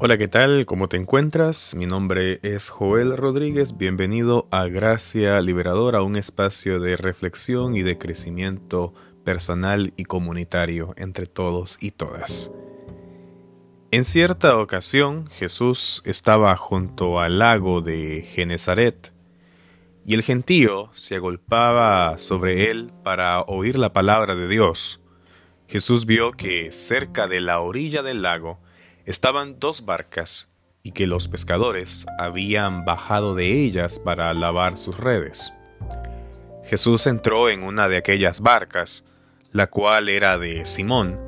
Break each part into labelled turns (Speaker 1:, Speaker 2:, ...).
Speaker 1: Hola, ¿qué tal? ¿Cómo te encuentras? Mi nombre es Joel Rodríguez. Bienvenido a Gracia Liberadora, un espacio de reflexión y de crecimiento personal y comunitario entre todos y todas. En cierta ocasión, Jesús estaba junto al lago de Genezaret y el gentío se agolpaba sobre él para oír la palabra de Dios. Jesús vio que cerca de la orilla del lago estaban dos barcas y que los pescadores habían bajado de ellas para lavar sus redes. Jesús entró en una de aquellas barcas, la cual era de Simón,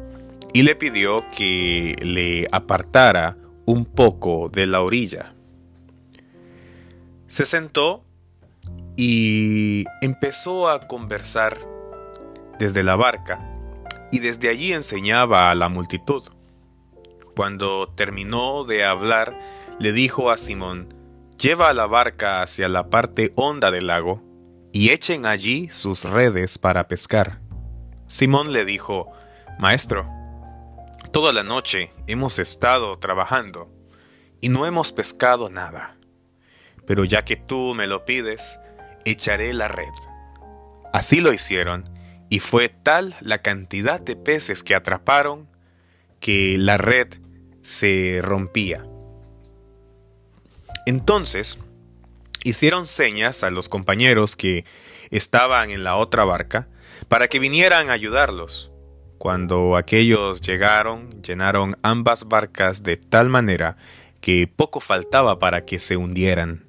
Speaker 1: y le pidió que le apartara un poco de la orilla. Se sentó y empezó a conversar desde la barca y desde allí enseñaba a la multitud. Cuando terminó de hablar, le dijo a Simón, Lleva la barca hacia la parte honda del lago, y echen allí sus redes para pescar. Simón le dijo, Maestro, toda la noche hemos estado trabajando, y no hemos pescado nada. Pero ya que tú me lo pides, echaré la red. Así lo hicieron, y fue tal la cantidad de peces que atraparon que la red se rompía. Entonces, hicieron señas a los compañeros que estaban en la otra barca para que vinieran a ayudarlos. Cuando aquellos llegaron, llenaron ambas barcas de tal manera que poco faltaba para que se hundieran.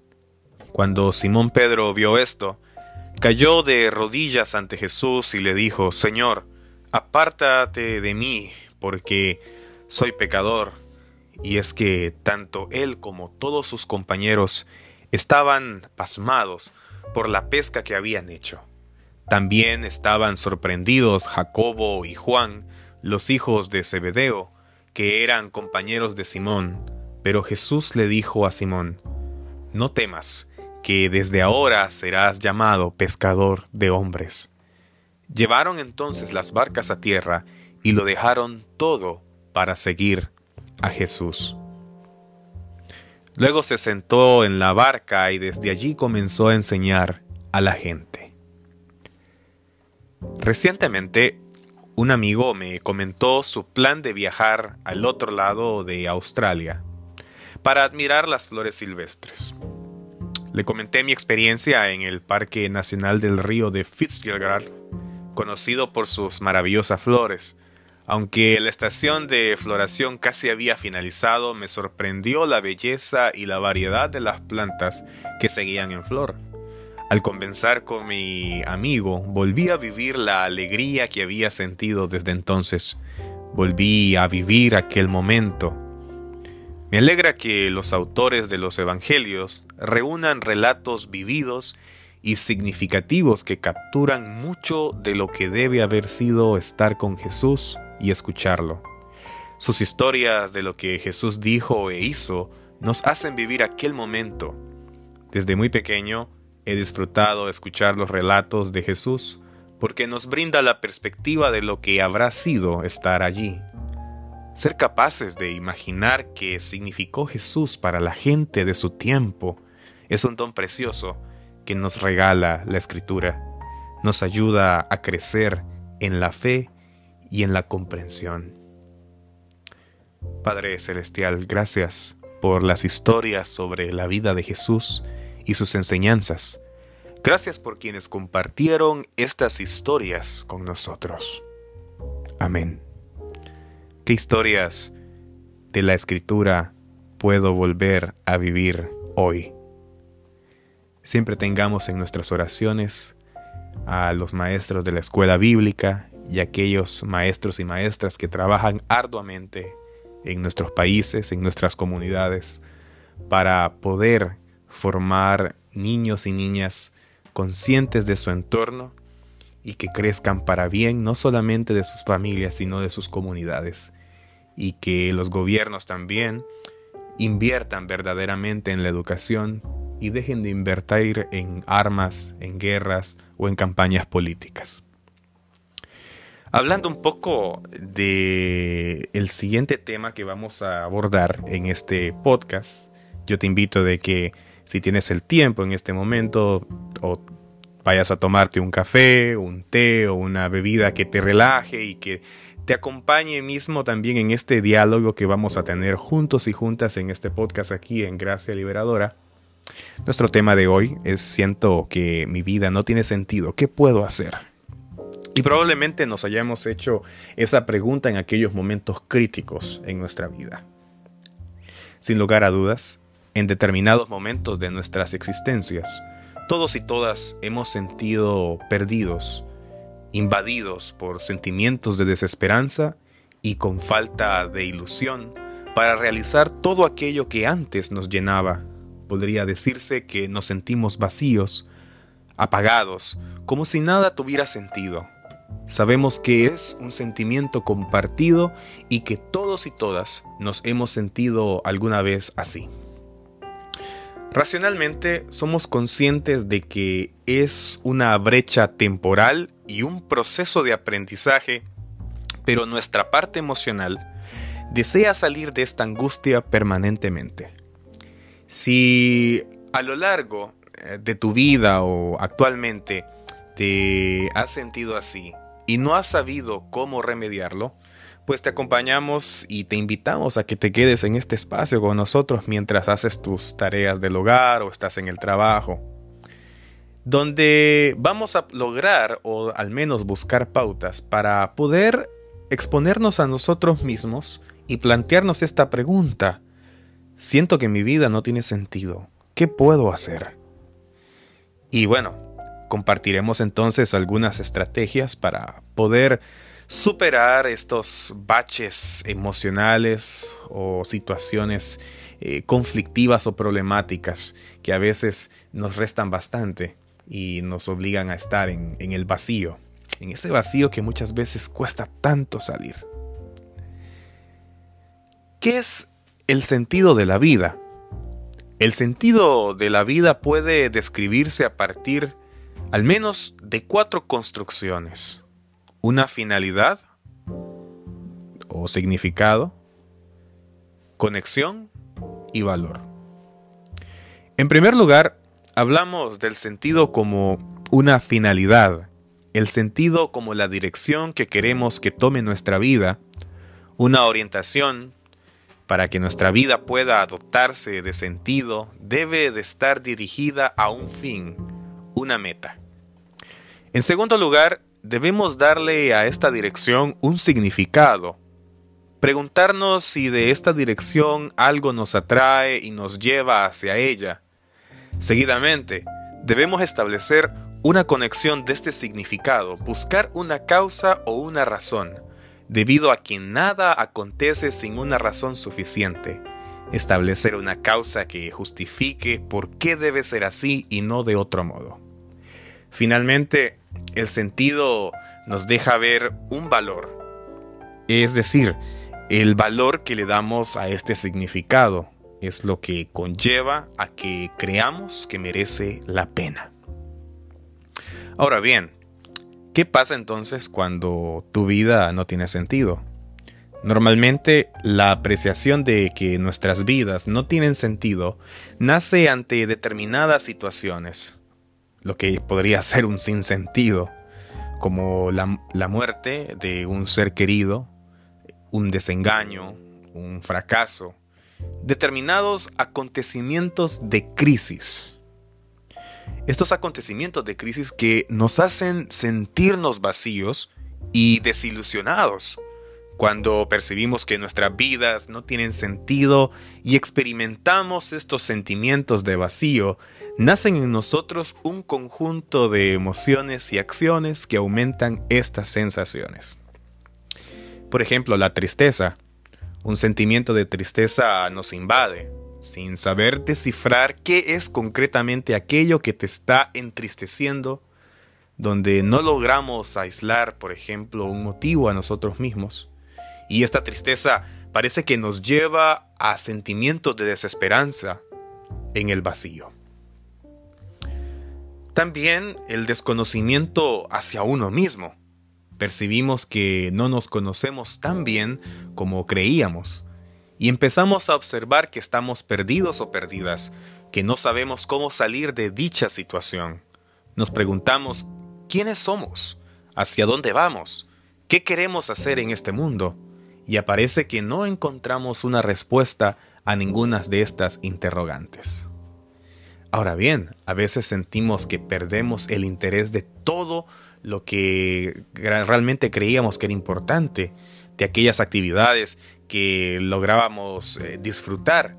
Speaker 1: Cuando Simón Pedro vio esto, cayó de rodillas ante Jesús y le dijo, Señor, apártate de mí, porque soy pecador. Y es que tanto él como todos sus compañeros estaban pasmados por la pesca que habían hecho. También estaban sorprendidos Jacobo y Juan, los hijos de Zebedeo, que eran compañeros de Simón. Pero Jesús le dijo a Simón, No temas, que desde ahora serás llamado pescador de hombres. Llevaron entonces las barcas a tierra y lo dejaron todo para seguir a Jesús. Luego se sentó en la barca y desde allí comenzó a enseñar a la gente. Recientemente, un amigo me comentó su plan de viajar al otro lado de Australia para admirar las flores silvestres. Le comenté mi experiencia en el Parque Nacional del Río de Fitzgerald, conocido por sus maravillosas flores, aunque la estación de floración casi había finalizado, me sorprendió la belleza y la variedad de las plantas que seguían en flor. Al conversar con mi amigo, volví a vivir la alegría que había sentido desde entonces. Volví a vivir aquel momento. Me alegra que los autores de los Evangelios reúnan relatos vividos y significativos que capturan mucho de lo que debe haber sido estar con Jesús y escucharlo. Sus historias de lo que Jesús dijo e hizo nos hacen vivir aquel momento. Desde muy pequeño he disfrutado escuchar los relatos de Jesús porque nos brinda la perspectiva de lo que habrá sido estar allí. Ser capaces de imaginar qué significó Jesús para la gente de su tiempo es un don precioso que nos regala la Escritura. Nos ayuda a crecer en la fe y en la comprensión. Padre Celestial, gracias por las historias sobre la vida de Jesús y sus enseñanzas. Gracias por quienes compartieron estas historias con nosotros. Amén. ¿Qué historias de la escritura puedo volver a vivir hoy? Siempre tengamos en nuestras oraciones a los maestros de la escuela bíblica y aquellos maestros y maestras que trabajan arduamente en nuestros países, en nuestras comunidades, para poder formar niños y niñas conscientes de su entorno y que crezcan para bien no solamente de sus familias, sino de sus comunidades. Y que los gobiernos también inviertan verdaderamente en la educación y dejen de invertir en armas, en guerras o en campañas políticas. Hablando un poco de el siguiente tema que vamos a abordar en este podcast, yo te invito de que si tienes el tiempo en este momento o vayas a tomarte un café, un té o una bebida que te relaje y que te acompañe mismo también en este diálogo que vamos a tener juntos y juntas en este podcast aquí en Gracia Liberadora. Nuestro tema de hoy es siento que mi vida no tiene sentido, ¿qué puedo hacer? Y probablemente nos hayamos hecho esa pregunta en aquellos momentos críticos en nuestra vida. Sin lugar a dudas, en determinados momentos de nuestras existencias, todos y todas hemos sentido perdidos, invadidos por sentimientos de desesperanza y con falta de ilusión para realizar todo aquello que antes nos llenaba. Podría decirse que nos sentimos vacíos, apagados, como si nada tuviera sentido. Sabemos que es un sentimiento compartido y que todos y todas nos hemos sentido alguna vez así. Racionalmente somos conscientes de que es una brecha temporal y un proceso de aprendizaje, pero nuestra parte emocional desea salir de esta angustia permanentemente. Si a lo largo eh, de tu vida o actualmente te has sentido así, y no has sabido cómo remediarlo, pues te acompañamos y te invitamos a que te quedes en este espacio con nosotros mientras haces tus tareas del hogar o estás en el trabajo, donde vamos a lograr o al menos buscar pautas para poder exponernos a nosotros mismos y plantearnos esta pregunta. Siento que mi vida no tiene sentido. ¿Qué puedo hacer? Y bueno, Compartiremos entonces algunas estrategias para poder superar estos baches emocionales o situaciones eh, conflictivas o problemáticas que a veces nos restan bastante y nos obligan a estar en, en el vacío, en ese vacío que muchas veces cuesta tanto salir. ¿Qué es el sentido de la vida? El sentido de la vida puede describirse a partir al menos de cuatro construcciones. Una finalidad o significado, conexión y valor. En primer lugar, hablamos del sentido como una finalidad, el sentido como la dirección que queremos que tome nuestra vida, una orientación para que nuestra vida pueda adoptarse de sentido, debe de estar dirigida a un fin, una meta. En segundo lugar, debemos darle a esta dirección un significado. Preguntarnos si de esta dirección algo nos atrae y nos lleva hacia ella. Seguidamente, debemos establecer una conexión de este significado, buscar una causa o una razón, debido a que nada acontece sin una razón suficiente. Establecer una causa que justifique por qué debe ser así y no de otro modo. Finalmente, el sentido nos deja ver un valor, es decir, el valor que le damos a este significado es lo que conlleva a que creamos que merece la pena. Ahora bien, ¿qué pasa entonces cuando tu vida no tiene sentido? Normalmente la apreciación de que nuestras vidas no tienen sentido nace ante determinadas situaciones, lo que podría ser un sinsentido, como la, la muerte de un ser querido, un desengaño, un fracaso, determinados acontecimientos de crisis. Estos acontecimientos de crisis que nos hacen sentirnos vacíos y desilusionados cuando percibimos que nuestras vidas no tienen sentido y experimentamos estos sentimientos de vacío, nacen en nosotros un conjunto de emociones y acciones que aumentan estas sensaciones. Por ejemplo, la tristeza. Un sentimiento de tristeza nos invade, sin saber descifrar qué es concretamente aquello que te está entristeciendo, donde no logramos aislar, por ejemplo, un motivo a nosotros mismos y esta tristeza parece que nos lleva a sentimientos de desesperanza en el vacío. También el desconocimiento hacia uno mismo. percibimos que no nos conocemos tan bien como creíamos y empezamos a observar que estamos perdidos o perdidas, que no sabemos cómo salir de dicha situación. Nos preguntamos, ¿quiénes somos? ¿Hacia dónde vamos? ¿Qué queremos hacer en este mundo? Y aparece que no encontramos una respuesta a ninguna de estas interrogantes. Ahora bien, a veces sentimos que perdemos el interés de todo lo que realmente creíamos que era importante, de aquellas actividades que lográbamos eh, disfrutar.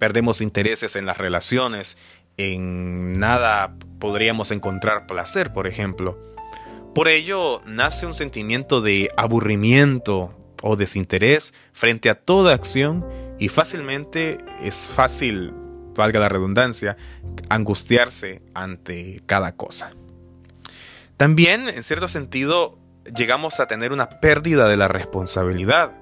Speaker 1: Perdemos intereses en las relaciones, en nada podríamos encontrar placer, por ejemplo. Por ello nace un sentimiento de aburrimiento o desinterés frente a toda acción y fácilmente es fácil, valga la redundancia, angustiarse ante cada cosa. También, en cierto sentido, llegamos a tener una pérdida de la responsabilidad.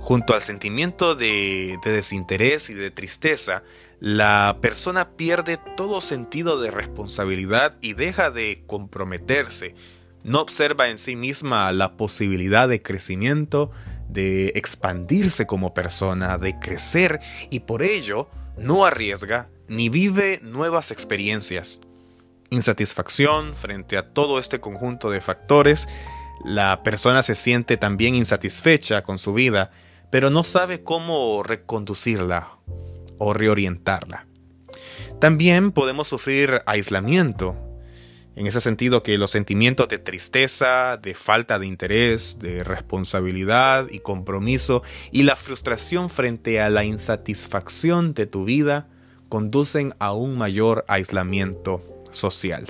Speaker 1: Junto al sentimiento de, de, desinterés y de tristeza, la persona pierde todo sentido de responsabilidad y deja de comprometerse. No observa en sí misma la posibilidad de crecimiento, de expandirse como persona, de crecer y por ello no arriesga ni vive nuevas experiencias. Insatisfacción frente a todo este conjunto de factores, la persona se siente también insatisfecha con su vida, pero no sabe cómo reconducirla o reorientarla. También podemos sufrir aislamiento, en ese sentido que los sentimientos de tristeza, de falta de interés, de responsabilidad y compromiso y la frustración frente a la insatisfacción de tu vida conducen a un mayor aislamiento social.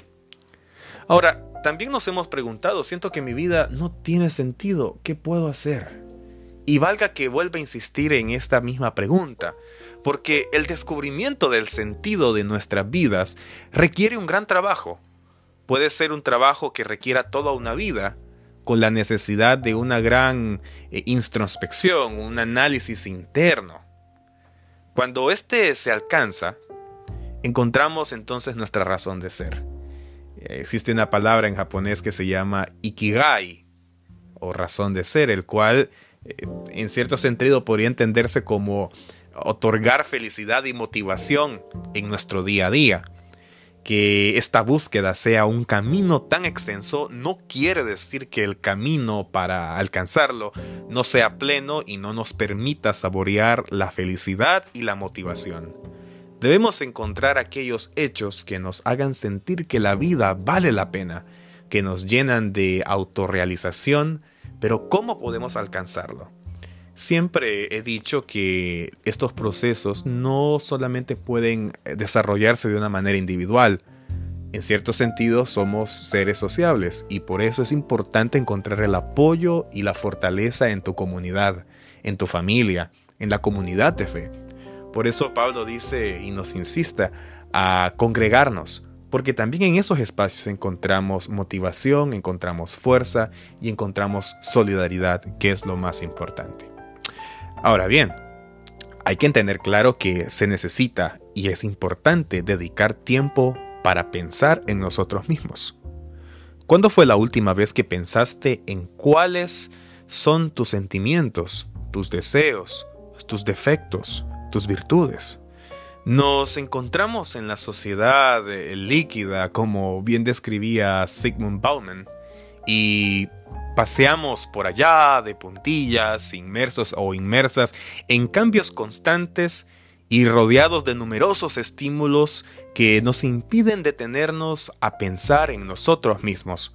Speaker 1: Ahora, también nos hemos preguntado, siento que mi vida no tiene sentido, ¿qué puedo hacer? Y valga que vuelva a insistir en esta misma pregunta, porque el descubrimiento del sentido de nuestras vidas requiere un gran trabajo, puede ser un trabajo que requiera toda una vida, con la necesidad de una gran eh, introspección, un análisis interno. Cuando éste se alcanza, encontramos entonces nuestra razón de ser. Existe una palabra en japonés que se llama ikigai, o razón de ser, el cual eh, en cierto sentido podría entenderse como otorgar felicidad y motivación en nuestro día a día que esta búsqueda sea un camino tan extenso no quiere decir que el camino para alcanzarlo no sea pleno y no nos permita saborear la felicidad y la motivación. Debemos encontrar aquellos hechos que nos hagan sentir que la vida vale la pena, que nos llenan de autorrealización, pero ¿cómo podemos alcanzarlo? Siempre he dicho que estos procesos no solamente pueden eh, desarrollarse de una manera individual. En cierto sentido somos seres sociables y por eso es importante encontrar el apoyo y la fortaleza en tu comunidad, en tu familia, en la comunidad de fe. Por eso Pablo dice y nos insista a congregarnos, porque también en esos espacios encontramos motivación, encontramos fuerza y encontramos solidaridad, que es lo más importante. Ahora bien, hay que tener claro que se necesita y es importante dedicar tiempo para pensar en nosotros mismos. ¿Cuándo fue la última vez que pensaste en cuáles son tus sentimientos, tus deseos, tus defectos, tus virtudes? Nos encontramos en la sociedad eh, líquida, como bien describía Sigmund Bauman, y Paseamos por allá de puntillas, inmersos o inmersas en cambios constantes y rodeados de numerosos estímulos que nos impiden detenernos a pensar en nosotros mismos.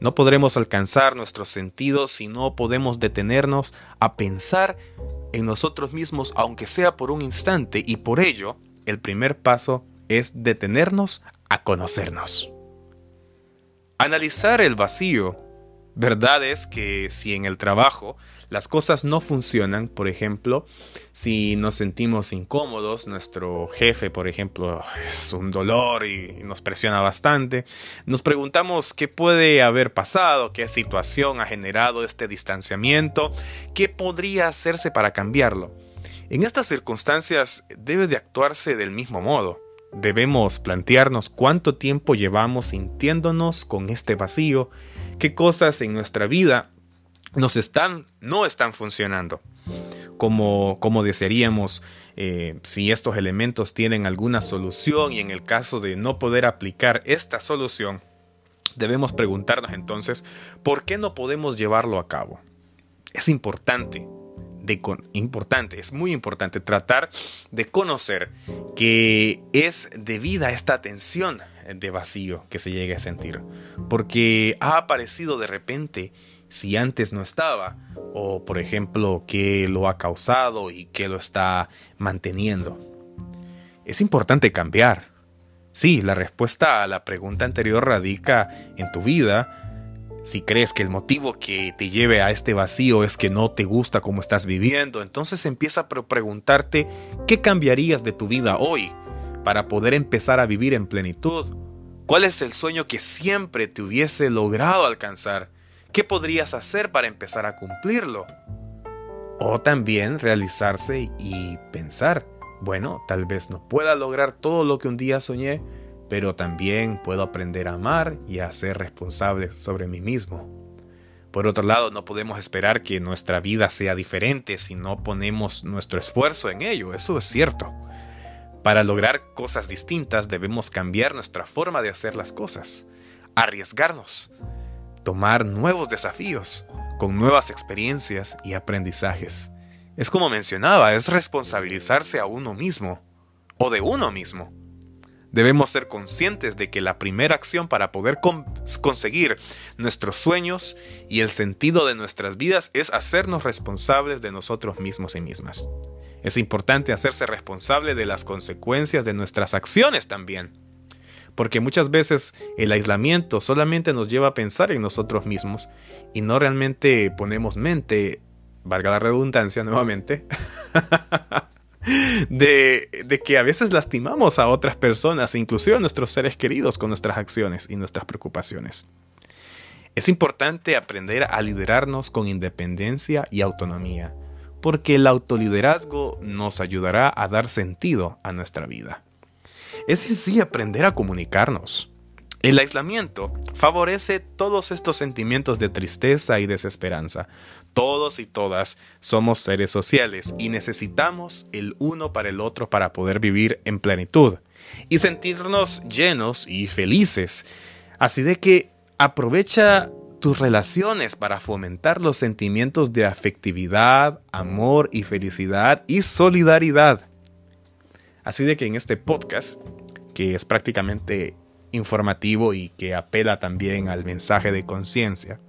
Speaker 1: No podremos alcanzar nuestros sentidos si no podemos detenernos a pensar en nosotros mismos, aunque sea por un instante, y por ello el primer paso es detenernos a conocernos. Analizar el vacío Verdad es que si en el trabajo las cosas no funcionan, por ejemplo, si nos sentimos incómodos, nuestro jefe, por ejemplo, es un dolor y nos presiona bastante, nos preguntamos qué puede haber pasado, qué situación ha generado este distanciamiento, qué podría hacerse para cambiarlo. En estas circunstancias debe de actuarse del mismo modo. Debemos plantearnos cuánto tiempo llevamos sintiéndonos con este vacío qué cosas en nuestra vida nos están, no están funcionando como, como desearíamos, eh, si estos elementos tienen alguna solución y en el caso de no poder aplicar esta solución, debemos preguntarnos entonces, ¿por qué no podemos llevarlo a cabo? Es importante, de importante, es muy importante tratar de conocer que es debida esta tensión de vacío que se llegue a sentir, porque ha aparecido de repente si antes no estaba, o por ejemplo, qué lo ha causado y qué lo está manteniendo. Es importante cambiar. Sí, la respuesta a la pregunta anterior radica en tu vida. Si crees que el motivo que te lleve a este vacío es que no te gusta cómo estás viviendo, entonces empieza a preguntarte qué cambiarías de tu vida hoy para poder empezar a vivir en plenitud. ¿Cuál es el sueño que siempre te hubiese logrado alcanzar? ¿Qué podrías hacer para empezar a cumplirlo? O también realizarse y pensar, bueno, tal vez no pueda lograr todo lo que un día soñé, pero también puedo aprender a amar y a ser responsable sobre mí mismo. Por otro lado, no podemos esperar que nuestra vida sea diferente si no ponemos nuestro esfuerzo en ello, eso es cierto. Para lograr cosas distintas debemos cambiar nuestra forma de hacer las cosas, arriesgarnos, tomar nuevos desafíos, con nuevas experiencias y aprendizajes. Es como mencionaba, es responsabilizarse a uno mismo o de uno mismo. Debemos ser conscientes de que la primera acción para poder conseguir nuestros sueños y el sentido de nuestras vidas es hacernos responsables de nosotros mismos y mismas. Es importante hacerse responsable de las consecuencias de nuestras acciones también porque muchas veces el aislamiento solamente nos lleva a pensar en nosotros mismos y no realmente ponemos mente, valga la redundancia nuevamente, de, de, que a veces lastimamos a otras personas, inclusive a nuestros seres queridos, con nuestras acciones y nuestras preocupaciones. Es importante aprender a liderarnos con independencia y autonomía, porque el autoliderazgo nos ayudará a dar sentido a nuestra vida es sí aprender a comunicarnos. El aislamiento favorece todos estos sentimientos de tristeza y desesperanza. Todos y todas somos seres sociales y necesitamos el uno para el otro para poder vivir en plenitud y sentirnos llenos y felices. Así de que aprovecha tus relaciones para fomentar los sentimientos de afectividad, amor y felicidad y solidaridad. Así de que en este podcast, que es prácticamente informativo y que apela también al mensaje de conciencia,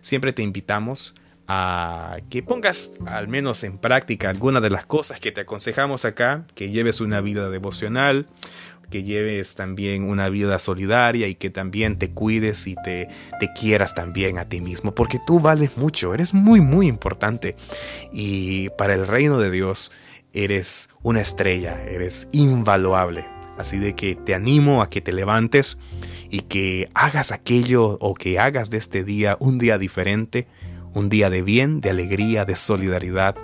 Speaker 1: siempre te invitamos a que pongas al menos en práctica algunas de las cosas que te aconsejamos acá, que lleves una vida devocional, que lleves también una vida solidaria y que también te cuides y te, te quieras también a ti mismo, porque tú vales mucho, eres muy, muy importante. Y para el reino de Dios, eres una estrella, eres invaluable. Así de que te animo a que te levantes y que hagas aquello o que hagas de este día un día diferente, un día de bien, de alegría, de solidaridad,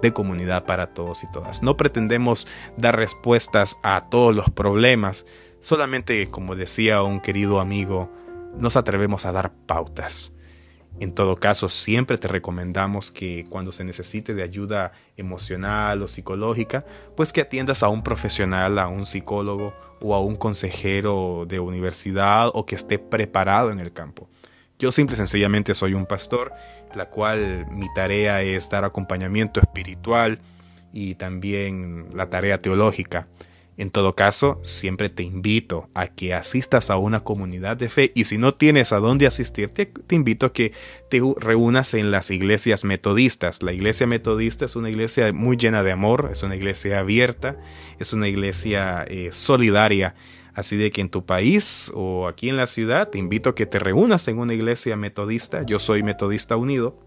Speaker 1: de comunidad para todos y todas. No pretendemos dar respuestas a todos los problemas, solamente, como decía un querido amigo, nos atrevemos a dar pautas. En todo caso, siempre te recomendamos que cuando se necesite de ayuda emocional o psicológica, pues que atiendas a un profesional, a un psicólogo o a un consejero de universidad o que esté preparado en el campo. Yo simple y sencillamente soy un pastor, la cual mi tarea es dar acompañamiento espiritual y también la tarea teológica. En todo caso, siempre te invito a que asistas a una comunidad de fe y si no tienes a dónde asistir, te, invito a que te reúnas en las iglesias metodistas. La iglesia metodista es una iglesia muy llena de amor, es una iglesia abierta, es una iglesia eh, solidaria. Así de que en tu país o aquí en la ciudad te invito a que te reúnas en una iglesia metodista. Yo soy metodista unido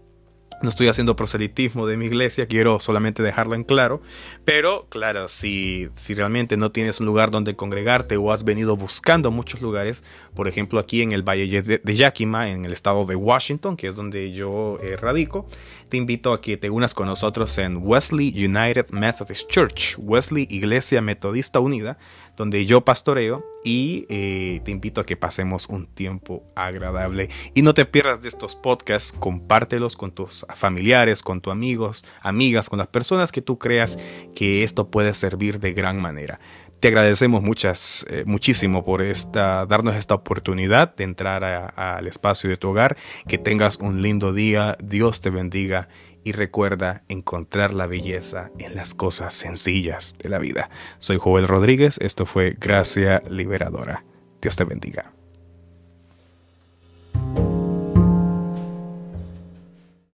Speaker 1: No estoy haciendo proselitismo de mi iglesia, quiero solamente dejarlo en claro. Pero claro, si, si realmente no tienes un lugar donde congregarte o has venido buscando muchos lugares, por ejemplo aquí en el Valle de, Yakima, en el estado de Washington, que es donde yo eh, radico, te invito a que te unas con nosotros en Wesley United Methodist Church, Wesley Iglesia Metodista Unida, donde yo pastoreo y eh, te invito a que pasemos un tiempo agradable. Y no te pierdas de estos podcasts, compártelos con tus familiares, con tus amigos, amigas, con las personas que tú creas que esto puede servir de gran manera. Te agradecemos muchas, eh, muchísimo por esta, darnos esta oportunidad de entrar al espacio de tu hogar. Que tengas un lindo día. Dios te bendiga y recuerda encontrar la belleza en las cosas sencillas de la vida. Soy Joel Rodríguez. Esto fue Gracia Liberadora. Dios te bendiga.